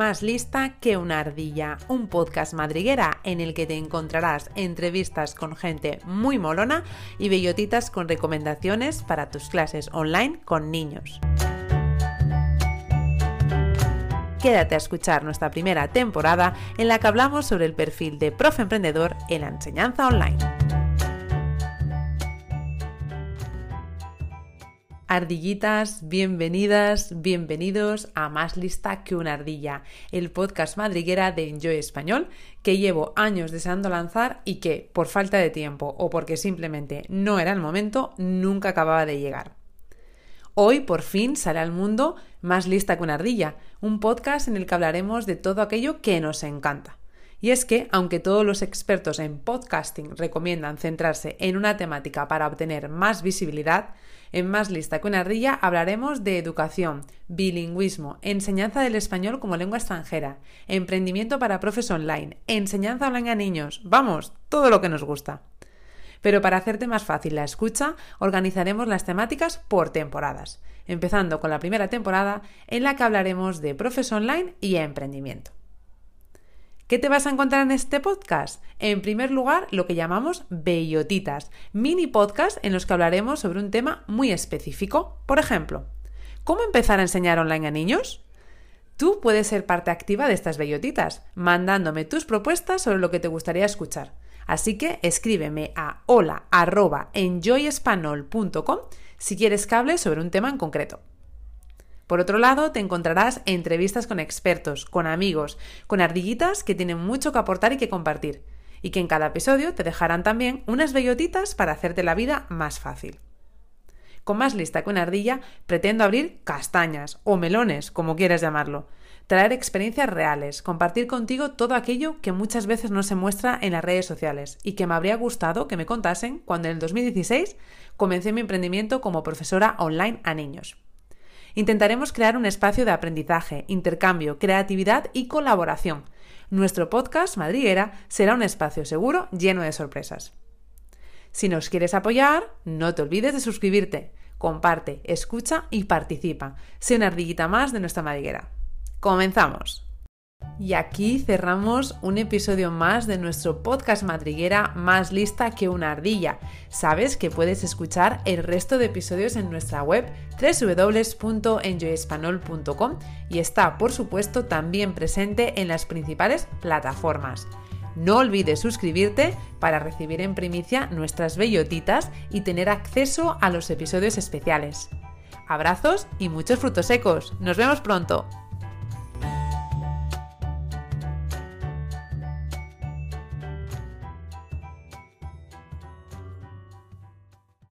Más lista que una ardilla, un podcast madriguera en el que te encontrarás entrevistas con gente muy molona y bellotitas con recomendaciones para tus clases online con niños. Quédate a escuchar nuestra primera temporada en la que hablamos sobre el perfil de profe emprendedor en la enseñanza online. Ardillitas, bienvenidas, bienvenidos a Más Lista que una Ardilla, el podcast madriguera de Enjoy Español que llevo años deseando lanzar y que, por falta de tiempo o porque simplemente no era el momento, nunca acababa de llegar. Hoy por fin sale al mundo Más Lista que una Ardilla, un podcast en el que hablaremos de todo aquello que nos encanta. Y es que, aunque todos los expertos en podcasting recomiendan centrarse en una temática para obtener más visibilidad, en Más Lista que una Ardilla hablaremos de educación, bilingüismo, enseñanza del español como lengua extranjera, emprendimiento para profes online, enseñanza online a niños, vamos, todo lo que nos gusta. Pero para hacerte más fácil la escucha, organizaremos las temáticas por temporadas, empezando con la primera temporada en la que hablaremos de profes online y emprendimiento. ¿Qué te vas a encontrar en este podcast? En primer lugar, lo que llamamos bellotitas, mini podcast en los que hablaremos sobre un tema muy específico. Por ejemplo, ¿cómo empezar a enseñar online a niños? Tú puedes ser parte activa de estas bellotitas, mandándome tus propuestas sobre lo que te gustaría escuchar. Así que escríbeme a hola.enjoyespanol.com si quieres que hable sobre un tema en concreto. Por otro lado, te encontrarás entrevistas con expertos, con amigos, con ardillitas que tienen mucho que aportar y que compartir, y que en cada episodio te dejarán también unas bellotitas para hacerte la vida más fácil. Con más lista que una ardilla, pretendo abrir castañas o melones, como quieras llamarlo, traer experiencias reales, compartir contigo todo aquello que muchas veces no se muestra en las redes sociales y que me habría gustado que me contasen cuando en el 2016 comencé mi emprendimiento como profesora online a niños. Intentaremos crear un espacio de aprendizaje, intercambio, creatividad y colaboración. Nuestro podcast Madriguera será un espacio seguro lleno de sorpresas. Si nos quieres apoyar, no te olvides de suscribirte, comparte, escucha y participa. Sé una ardillita más de nuestra madriguera. ¡Comenzamos! Y aquí cerramos un episodio más de nuestro podcast madriguera más lista que una ardilla. Sabes que puedes escuchar el resto de episodios en nuestra web www.enjoyespanol.com y está, por supuesto, también presente en las principales plataformas. No olvides suscribirte para recibir en primicia nuestras bellotitas y tener acceso a los episodios especiales. Abrazos y muchos frutos secos. Nos vemos pronto.